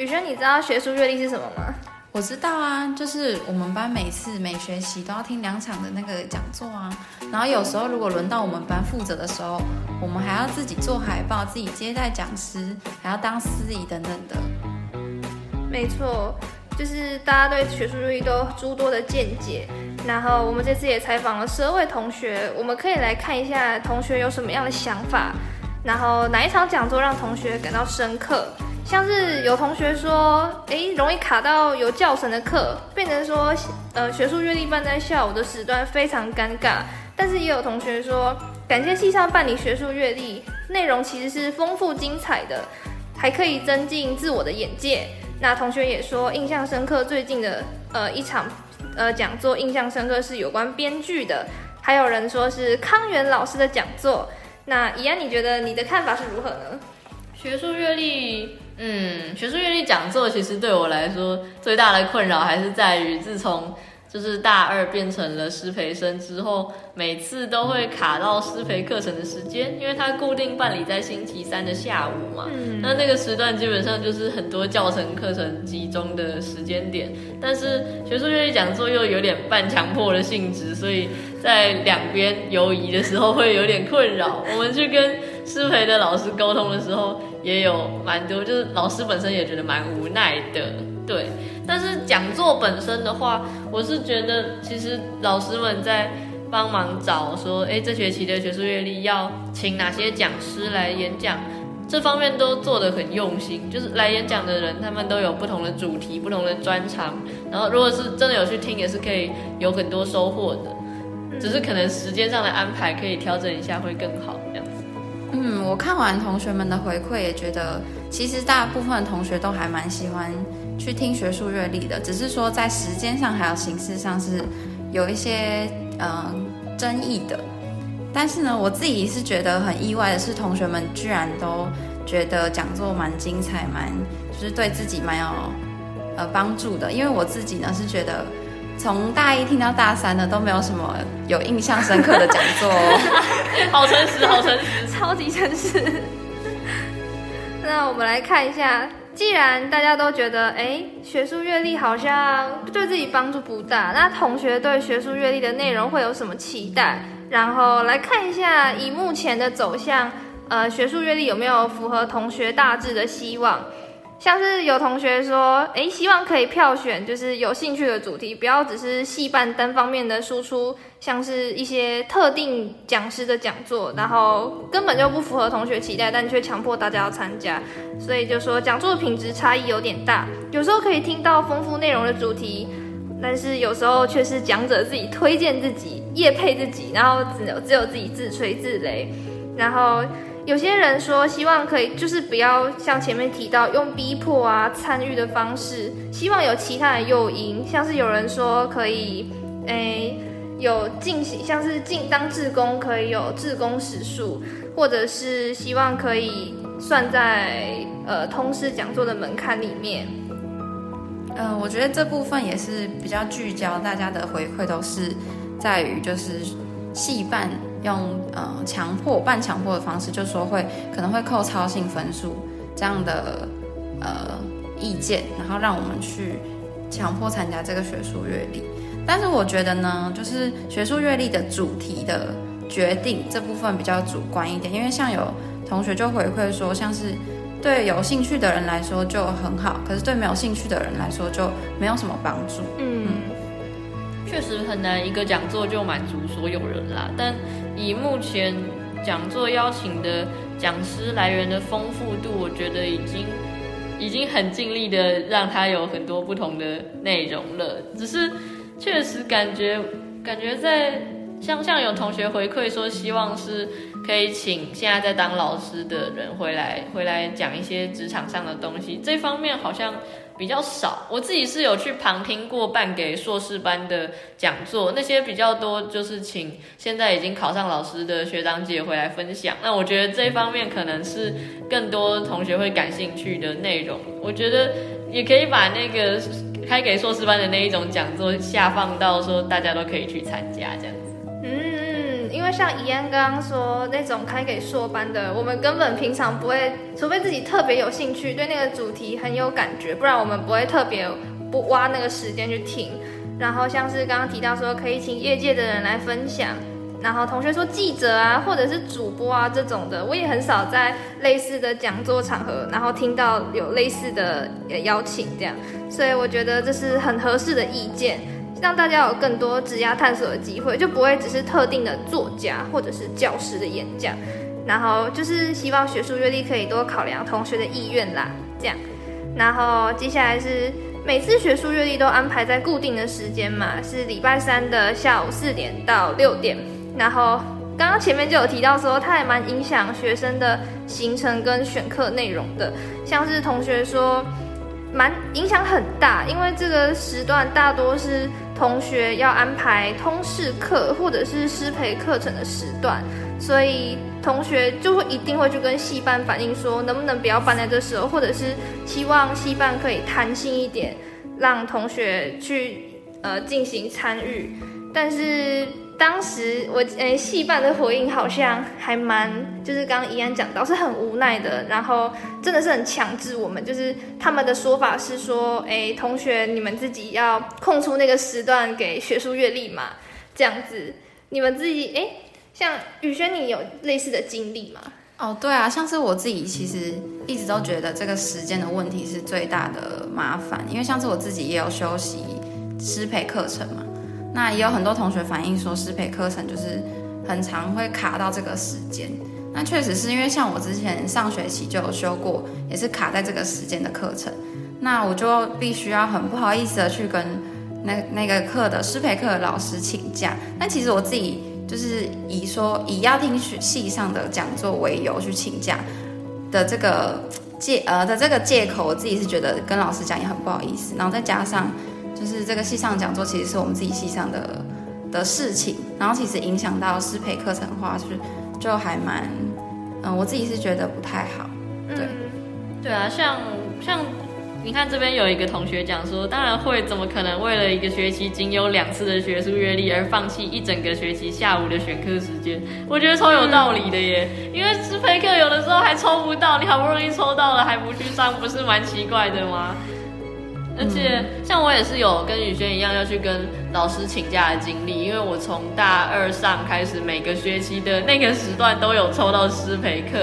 宇轩，你知道学术阅历是什么吗？我知道啊，就是我们班每次每学期都要听两场的那个讲座啊。然后有时候如果轮到我们班负责的时候，我们还要自己做海报，自己接待讲师，还要当司仪等等的。没错，就是大家对学术阅历都有诸多的见解。然后我们这次也采访了十二位同学，我们可以来看一下同学有什么样的想法，然后哪一场讲座让同学感到深刻。像是有同学说，诶，容易卡到有教程的课，变成说，呃，学术阅历办在下午的时段非常尴尬。但是也有同学说，感谢系上办理学术阅历，内容其实是丰富精彩的，还可以增进自我的眼界。那同学也说，印象深刻最近的呃一场呃讲座，印象深刻是有关编剧的。还有人说是康源老师的讲座。那怡安，你觉得你的看法是如何呢？学术阅历。嗯，学术阅历讲座其实对我来说最大的困扰还是在于，自从就是大二变成了师培生之后，每次都会卡到师培课程的时间，因为它固定办理在星期三的下午嘛。那那个时段基本上就是很多教程课程集中的时间点，但是学术阅历讲座又有点半强迫的性质，所以在两边游移的时候会有点困扰。我们去跟师培的老师沟通的时候。也有蛮多，就是老师本身也觉得蛮无奈的，对。但是讲座本身的话，我是觉得其实老师们在帮忙找说，哎，这学期的学术阅历要请哪些讲师来演讲，这方面都做得很用心。就是来演讲的人，他们都有不同的主题、不同的专长，然后如果是真的有去听，也是可以有很多收获的。只是可能时间上的安排可以调整一下，会更好这样子。嗯，我看完同学们的回馈，也觉得其实大部分同学都还蛮喜欢去听学术阅历的，只是说在时间上还有形式上是有一些嗯争议的。但是呢，我自己是觉得很意外的是，同学们居然都觉得讲座蛮精彩，蛮就是对自己蛮有呃帮助的。因为我自己呢是觉得。从大一听到大三的都没有什么有印象深刻的讲座，好诚实，好诚实，超级诚实。那我们来看一下，既然大家都觉得，哎，学术阅历好像对自己帮助不大，那同学对学术阅历的内容会有什么期待？然后来看一下，以目前的走向，呃，学术阅历有没有符合同学大致的希望？像是有同学说，哎，希望可以票选，就是有兴趣的主题，不要只是戏办单方面的输出，像是一些特定讲师的讲座，然后根本就不符合同学期待，但却强迫大家要参加，所以就说讲座品质差异有点大。有时候可以听到丰富内容的主题，但是有时候却是讲者自己推荐自己、夜配自己，然后只有只有自己自吹自擂，然后。有些人说希望可以，就是不要像前面提到用逼迫啊参与的方式，希望有其他的诱因，像是有人说可以，诶，有进行像是进当志工可以有志工时数，或者是希望可以算在呃通识讲座的门槛里面。嗯，我觉得这部分也是比较聚焦，大家的回馈都是在于就是戏办。用呃强迫半强迫的方式，就说会可能会扣超性分数这样的呃意见，然后让我们去强迫参加这个学术阅历。但是我觉得呢，就是学术阅历的主题的决定这部分比较主观一点，因为像有同学就回馈说，像是对有兴趣的人来说就很好，可是对没有兴趣的人来说就没有什么帮助。嗯。确实很难一个讲座就满足所有人啦，但以目前讲座邀请的讲师来源的丰富度，我觉得已经已经很尽力的让他有很多不同的内容了。只是确实感觉感觉在像像有同学回馈说，希望是可以请现在在当老师的人回来回来讲一些职场上的东西，这方面好像。比较少，我自己是有去旁听过办给硕士班的讲座，那些比较多就是请现在已经考上老师的学长姐回来分享。那我觉得这方面可能是更多同学会感兴趣的内容。我觉得也可以把那个开给硕士班的那一种讲座下放到说大家都可以去参加这样子。嗯，因为像怡安刚刚说那种开给硕班的，我们根本平常不会，除非自己特别有兴趣，对那个主题很有感觉，不然我们不会特别不挖那个时间去听。然后像是刚刚提到说可以请业界的人来分享，然后同学说记者啊或者是主播啊这种的，我也很少在类似的讲座场合，然后听到有类似的邀请这样，所以我觉得这是很合适的意见。让大家有更多职涯探索的机会，就不会只是特定的作家或者是教师的演讲，然后就是希望学术阅历可以多考量同学的意愿啦，这样。然后接下来是每次学术阅历都安排在固定的时间嘛，是礼拜三的下午四点到六点。然后刚刚前面就有提到说，它还蛮影响学生的行程跟选课内容的，像是同学说。蛮影响很大，因为这个时段大多是同学要安排通识课或者是师培课程的时段，所以同学就会一定会去跟系办反映说，能不能不要搬在这时候，或者是希望系办可以弹性一点，让同学去呃进行参与，但是。当时我诶戏办的回应好像还蛮，就是刚刚怡安讲到是很无奈的，然后真的是很强制我们，就是他们的说法是说，诶同学你们自己要空出那个时段给学术阅历嘛，这样子，你们自己诶，像宇轩你有类似的经历吗？哦，对啊，像是我自己其实一直都觉得这个时间的问题是最大的麻烦，因为像是我自己也有休息师培课程嘛。那也有很多同学反映说，师培课程就是很常会卡到这个时间。那确实是因为像我之前上学期就有修过，也是卡在这个时间的课程。那我就必须要很不好意思的去跟那那个课的师培课的老师请假。但其实我自己就是以说以要听学系上的讲座为由去请假的这个借呃的这个借口，我自己是觉得跟老师讲也很不好意思。然后再加上。就是这个系上讲座，其实是我们自己系上的的事情，然后其实影响到师培课程的话，就是就还蛮，嗯，我自己是觉得不太好。对，对啊，像像你看这边有一个同学讲说，当然会，怎么可能为了一个学期仅有两次的学术阅历而放弃一整个学期下午的选课时间？我觉得超有道理的耶，因为师培课有的时候还抽不到，你好不容易抽到了还不去上，不是蛮奇怪的吗？而且像我也是有跟宇轩一样要去跟老师请假的经历，因为我从大二上开始，每个学期的那个时段都有抽到师培课，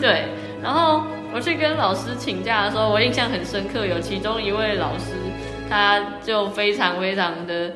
对。然后我去跟老师请假的时候，我印象很深刻，有其中一位老师，他就非常非常的。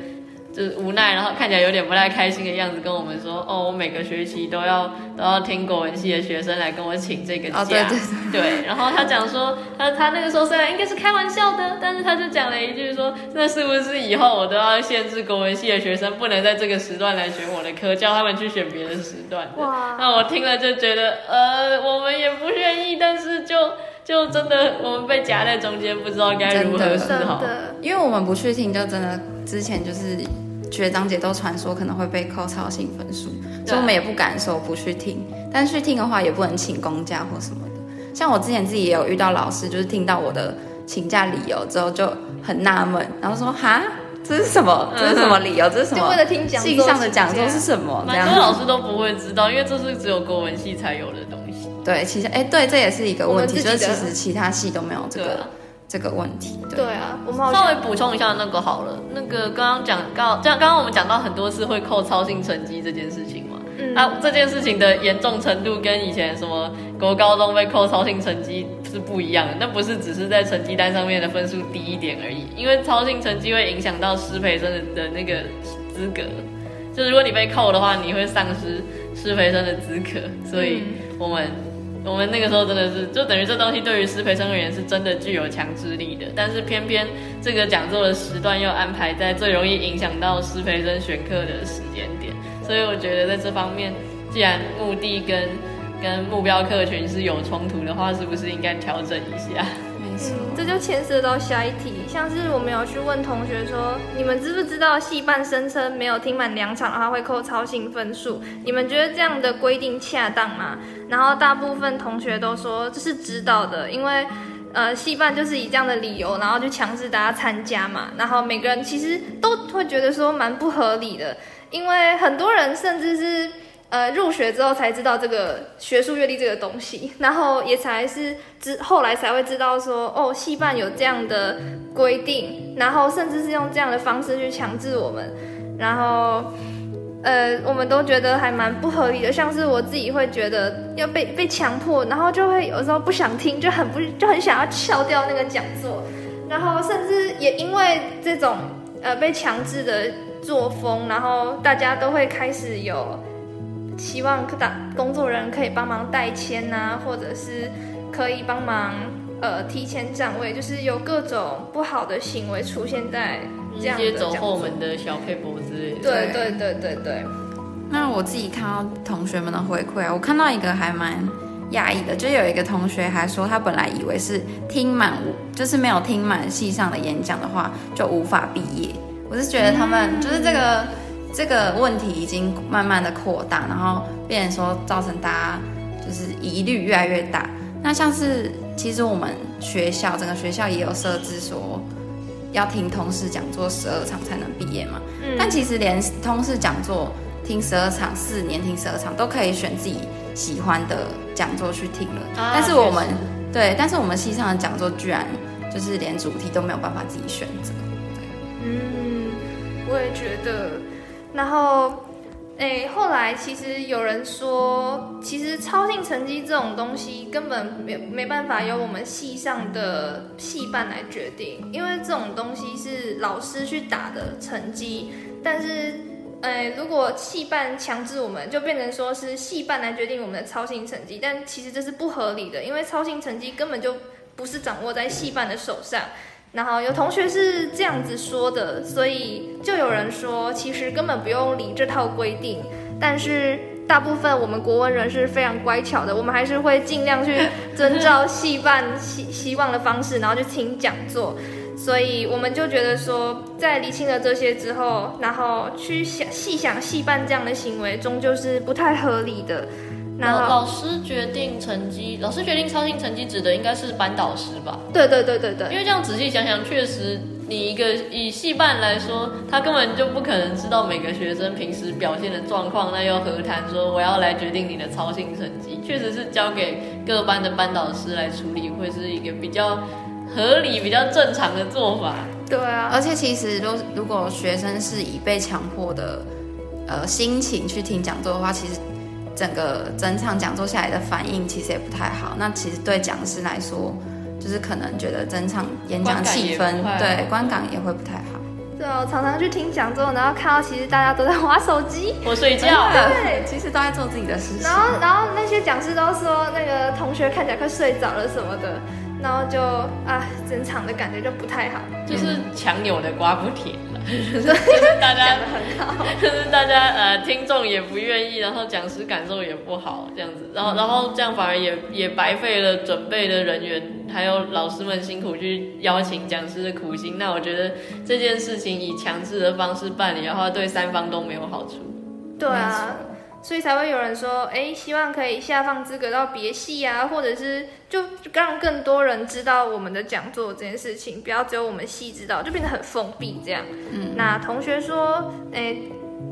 就是无奈，然后看起来有点不太开心的样子，跟我们说：“哦，我每个学期都要都要听国文系的学生来跟我请这个假。”对对对。然后他讲说，他他那个时候虽然应该是开玩笑的，但是他就讲了一句说：“那是不是以后我都要限制国文系的学生不能在这个时段来选我的课，叫他们去选别的时段？”哇！那我听了就觉得，呃，我们也不愿意，但是就就真的我们被夹在中间，不知道该如何是好。因为我们不去听，就真的之前就是。学长姐都传说可能会被扣超性分数，所以我们也不敢说不去听。但去听的话，也不能请公假或什么的。像我之前自己也有遇到老师，就是听到我的请假理由之后就很纳闷，然后说：“哈，这是什么？这是什么理由？这是什么？”就为了听讲系上的讲座是什么？蛮多老师都不会知道，因为这是只有国文系才有的。对，其实哎，对，这也是一个问题，就是其实其他系都没有这个。这个问题，对啊，我们稍微补充一下那个好了。那个刚刚讲到，这样刚刚我们讲到很多次会扣操性成绩这件事情嘛，嗯啊，这件事情的严重程度跟以前什么国高中被扣操性成绩是不一样的。那不是只是在成绩单上面的分数低一点而已，因为操性成绩会影响到师培生的的那个资格。就如果你被扣的话，你会丧失师培生的资格。所以我们。我们那个时候真的是，就等于这东西对于师培生而言是真的具有强制力的，但是偏偏这个讲座的时段又安排在最容易影响到师培生选课的时间点，所以我觉得在这方面，既然目的跟跟目标客群是有冲突的话，是不是应该调整一下？这就牵涉到下一题，像是我们有去问同学说，你们知不知道戏班声称没有听满两场的话会扣超性分数？你们觉得这样的规定恰当吗？然后大部分同学都说这是知道的，因为呃戏班就是以这样的理由，然后就强制大家参加嘛。然后每个人其实都会觉得说蛮不合理的，因为很多人甚至是。呃入学之后才知道这个学术阅历这个东西，然后也才是知后来才会知道说哦，戏办有这样的规定，然后甚至是用这样的方式去强制我们，然后。呃，我们都觉得还蛮不合理的，像是我自己会觉得要被被强迫，然后就会有时候不想听，就很不就很想要翘掉那个讲座，然后甚至也因为这种呃被强制的作风，然后大家都会开始有希望打工作人员可以帮忙代签啊，或者是可以帮忙呃提前占位，就是有各种不好的行为出现在。直接走后门的小配博之类的。对对对对对。那我自己看到同学们的回馈啊，我看到一个还蛮讶异的，就有一个同学还说，他本来以为是听满，就是没有听满系上的演讲的话，就无法毕业。我是觉得他们就是这个这个问题已经慢慢的扩大，然后变成说造成大家就是疑虑越来越大。那像是其实我们学校整个学校也有设置说。要听通识讲座十二场才能毕业嘛？嗯，但其实连通识讲座听十二场，四年听十二场都可以选自己喜欢的讲座去听了。但是我们对，但是我们系上的讲座居然就是连主题都没有办法自己选择。嗯，我也觉得，然后。哎，后来其实有人说，其实超性成绩这种东西根本没没办法由我们系上的系办来决定，因为这种东西是老师去打的成绩。但是，哎，如果系办强制我们，就变成说是系办来决定我们的超性成绩，但其实这是不合理的，因为超性成绩根本就不是掌握在系办的手上。然后有同学是这样子说的，所以就有人说，其实根本不用理这套规定。但是大部分我们国文人是非常乖巧的，我们还是会尽量去遵照戏办希希望的方式，然后去听讲座。所以我们就觉得说，在理清了这些之后，然后去想细想戏办这样的行为，终究是不太合理的。老老师决定成绩，老师决定超新成绩指的应该是班导师吧？对对对对对。因为这样仔细想想，确实你一个以系办来说，他根本就不可能知道每个学生平时表现的状况，那又何谈说我要来决定你的超新成绩？确实是交给各班的班导师来处理，会是一个比较合理、比较正常的做法。对啊，而且其实如如果学生是以被强迫的呃心情去听讲座的话，其实。整个整场讲座下来的反应其实也不太好，那其实对讲师来说，就是可能觉得整场演讲气氛对观感也会不太好。对我，常常去听讲座，然后看到其实大家都在划手机，我睡觉，对，其实都在做自己的事情。然后，然后那些讲师都说那个同学看起来快睡着了什么的。然后就啊，整场的感觉就不太好，就是强扭的瓜不甜了，就是大家很好，就是大家呃听众也不愿意，然后讲师感受也不好，这样子，然后然后这样反而也也白费了准备的人员，还有老师们辛苦去邀请讲师的苦心。那我觉得这件事情以强制的方式办理的话，对三方都没有好处。对啊。所以才会有人说，哎，希望可以下放资格到别系啊，或者是就让更多人知道我们的讲座这件事情，不要只有我们系知道，就变得很封闭这样。嗯，那同学说，哎，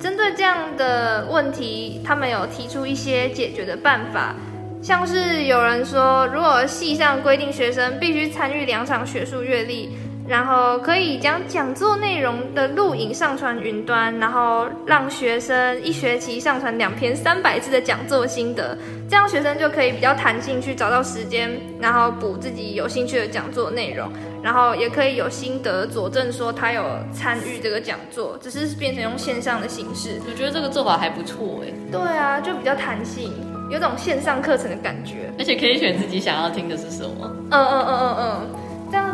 针对这样的问题，他们有提出一些解决的办法，像是有人说，如果系上规定学生必须参与两场学术阅历。然后可以将讲座内容的录影上传云端，然后让学生一学期上传两篇三百字的讲座心得，这样学生就可以比较弹性去找到时间，然后补自己有兴趣的讲座内容，然后也可以有心得佐证说他有参与这个讲座，只是变成用线上的形式。我觉得这个做法还不错哎。对啊，就比较弹性，有种线上课程的感觉，而且可以选自己想要听的是什么。嗯嗯嗯嗯嗯。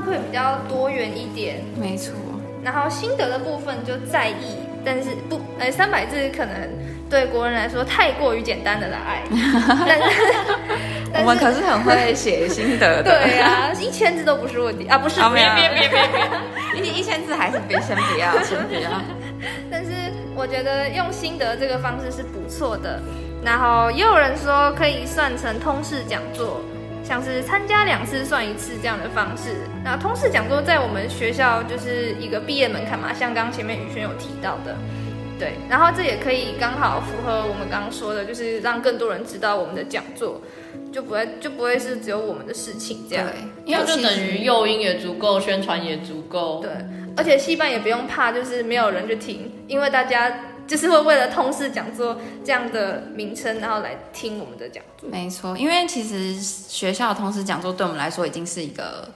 会比较多元一点，没错。然后心得的部分就在意，但是不，呃，三百字可能对国人来说太过于简单的了，爱。我们可是很会写心得的。对啊，一千字都不是问题啊，不是。别别别别别，一一千字还是别先不要，先不要。但是我觉得用心得这个方式是不错的。然后也有人说可以算成通识讲座。像是参加两次算一次这样的方式，那通识讲座在我们学校就是一个毕业门槛嘛，像刚刚前面宇轩有提到的。对，然后这也可以刚好符合我们刚刚说的，就是让更多人知道我们的讲座，就不会就不会是只有我们的事情这样。对，因为其因为就等于诱因也足够，宣传也足够。对，而且戏班也不用怕，就是没有人去听，因为大家就是会为了通识讲座这样的名称，然后来听我们的讲座。没错，因为其实学校的通识讲座对我们来说已经是一个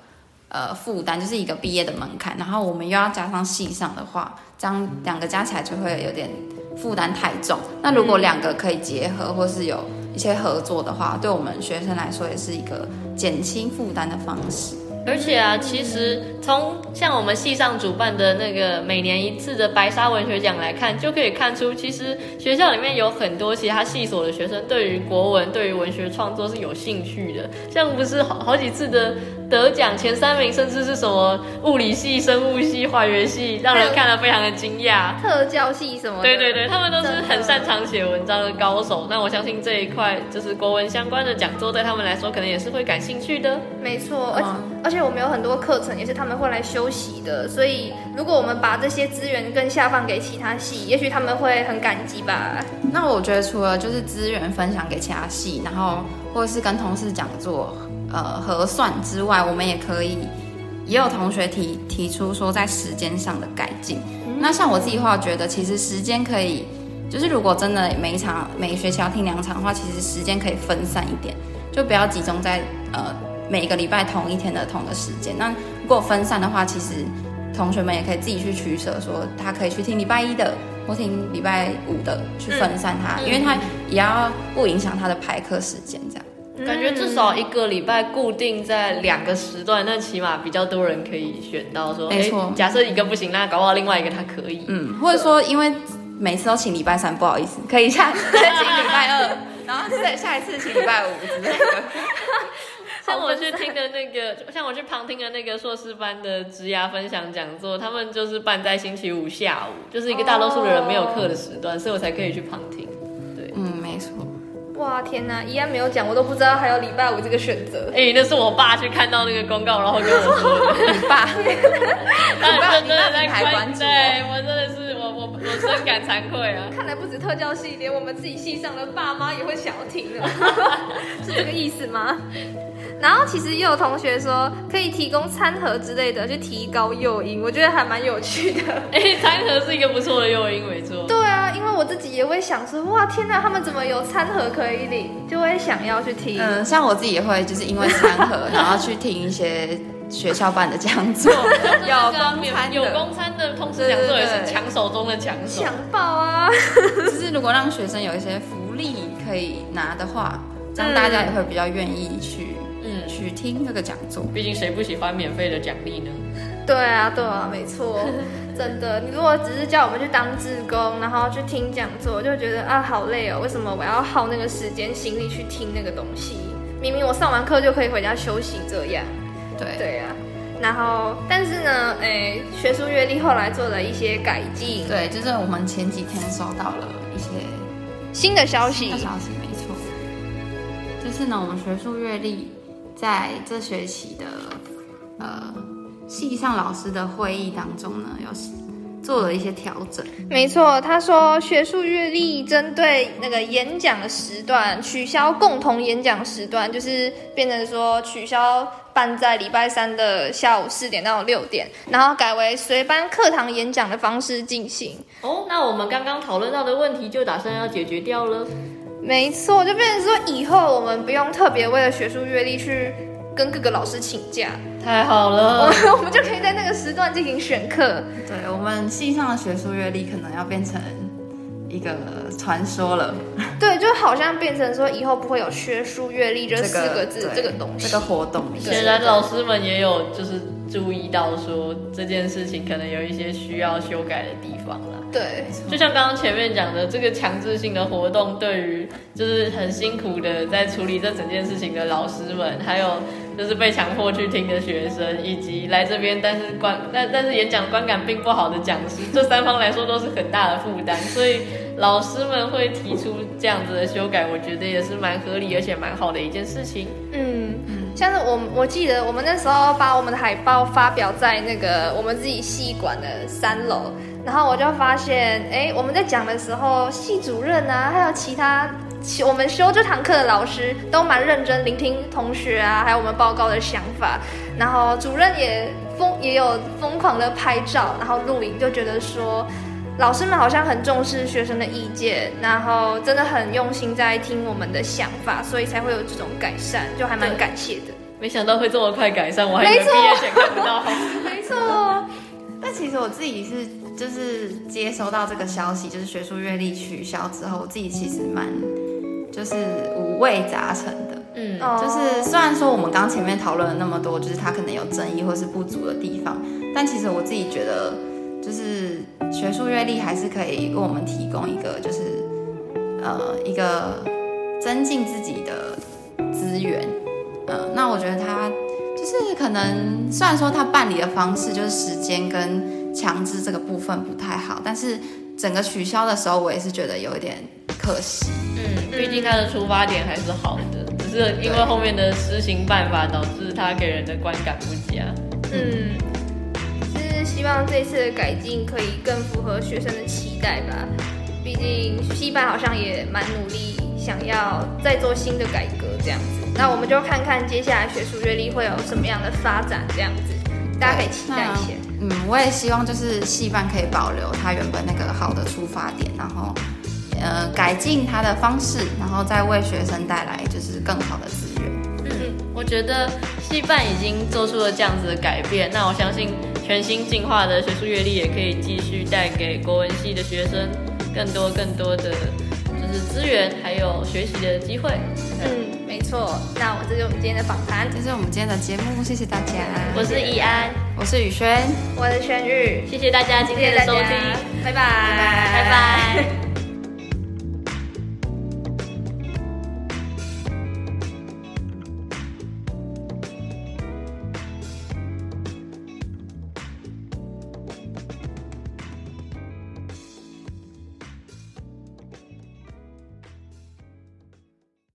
呃负担，就是一个毕业的门槛，然后我们又要加上系上的话，这样两个加起来就会有点负担太重。那如果两个可以结合，或是有一些合作的话，对我们学生来说也是一个减轻负担的方式。而且啊，其实从像我们系上主办的那个每年一次的白沙文学奖来看，就可以看出，其实学校里面有很多其他系所的学生对于国文、对于文学创作是有兴趣的。像不是好好几次的得奖前三名，甚至是什么物理系、生物系、化学系，让人看了非常的惊讶。特教系什么的，对对对，他们都是很擅长写文章的高手。那我相信这一块就是国文相关的讲座，对他们来说可能也是会感兴趣的。没错，而而且我们有很多课程也是他们会来修习的，所以如果我们把这些资源更下放给其他系，也许他们会很感激吧。那我觉得除了就是资源分享给其他系，然后或者是跟同事讲座呃核算之外，我们也可以，也有同学提提出说在时间上的改进。那像我自己的话，觉得其实时间可以，就是如果真的每一场每一学期要听两场的话，其实时间可以分散一点，就不要集中在呃每个礼拜同一天的同个时间。那如果分散的话，其实同学们也可以自己去取舍，说他可以去听礼拜一的，或听礼拜五的，去分散他，嗯因为他也要不影响他的排课时间，这样。感觉至少一个礼拜固定在两个时段，那起码比较多人可以选到说，没错诶假设一个不行，那搞不好另外一个他可以。嗯，或者说因为每次都请礼拜三，不好意思，可以下先 请礼拜二，然后再下一次请礼拜五之类的。像我去听的那个，像我去旁听的那个硕士班的职涯分享讲座，他们就是办在星期五下午，就是一个大多数的人没有课的时段，所以我才可以去旁听。哇天哪，依然没有讲，我都不知道还有礼拜五这个选择。哎、那是我爸去看到那个公告，然后跟我说的。你爸，真的在你爸在关注对我真的是我我我深感惭愧啊。看来不止特教系，连我们自己系上的爸妈也会想要听了，是这个意思吗？然后其实也有同学说可以提供餐盒之类的去提高诱因，我觉得还蛮有趣的。哎、餐盒是一个不错的诱因，没错。对啊，因为我自己也会想说，哇天哪，他们怎么有餐盒可以领，就会想要去听。嗯，像我自己也会，就是因为餐盒，然后去听一些学校办的讲座，有公餐，有公餐的通识讲座也是抢手中的抢手。抢爆啊！就是如果让学生有一些福利可以拿的话，这样大家也会比较愿意去嗯，去听这个讲座。毕竟谁不喜欢免费的奖励呢？对啊，对啊，没错，真的。你如果只是叫我们去当志工，然后去听讲座，就觉得啊好累哦，为什么我要耗那个时间心力去听那个东西？明明我上完课就可以回家休息，这样。对，对啊，然后但是呢，诶，学术阅历后来做了一些改进，对，就是我们前几天收到了一些新的消息。新的，消息，没错。就是呢，我们学术阅历在这学期的呃系上老师的会议当中呢，有做了一些调整。没错，他说学术阅历针对那个演讲的时段取消共同演讲时段，就是变成说取消办在礼拜三的下午四点到六点，然后改为随班课堂演讲的方式进行。哦，那我们刚刚讨论到的问题就打算要解决掉了。没错，就变成说以后我们不用特别为了学术阅历去跟各个老师请假，太好我了，们 我们就可以在那个时段进行选课。对我们系上的学术阅历可能要变成一个传说了。对，就好像变成说以后不会有学术阅历这四个字对这个东西。这个活动显然老师们也有就是注意到说这件事情可能有一些需要修改的地方啦。对，就像刚刚前面讲的，这个强制性的活动对于就是很辛苦的在处理这整件事情的老师们，还有就是被强迫去听的学生，以及来这边但是观但但是演讲观感并不好的讲师，这三方来说都是很大的负担，所以老师们会提出这样子的修改，我觉得也是蛮合理而且蛮好的一件事情。嗯，像是我我记得我们那时候把我们的海报发表在那个我们自己系馆的三楼，然后我就发现，哎，我们在讲的时候，系主任啊，还有其他我们修这堂课的老师都蛮认真聆听同学啊，还有我们报告的想法，然后主任也疯也有疯狂的拍照，然后录影，就觉得说。老师们好像很重视学生的意见，然后真的很用心在听我们的想法，所以才会有这种改善，就还蛮感谢的。没想到会这么快改善，我还以为毕业前看不到。没错，但其实我自己是就是接收到这个消息，就是学术阅历取消之后，我自己其实蛮就是五味杂陈的。嗯，就是虽然说我们刚前面讨论了那么多，就是它可能有争议或是不足的地方，但其实我自己觉得。就是学术阅历还是可以为我们提供一个，就是呃一个增进自己的资源。呃，那我觉得他就是可能虽然说他办理的方式就是时间跟强制这个部分不太好，但是整个取消的时候，我也是觉得有一点可惜。嗯，毕竟他的出发点还是好的，只是因为后面的施行办法导致他给人的观感不佳。嗯。是希望这次的改进可以更符合学生的期待吧。毕竟西班好像也蛮努力，想要再做新的改革这样子。那我们就看看接下来学术阅历会有什么样的发展这样子，大家可以期待一下。嗯，我也希望就是戏班可以保留它原本那个好的出发点，然后呃改进它的方式，然后再为学生带来就是更好的资源。嗯，我觉得戏办已经做出了这样子的改变，那我相信。全新进化的学术阅历也可以继续带给国文系的学生更多更多的就是资源，还有学习的机会。嗯，没错。那我这就是我们今天的访谈，这是我们今天的节目，谢谢大家。我是易安，我是宇轩，我是轩玉，谢谢大家今天的收听，拜拜，拜拜。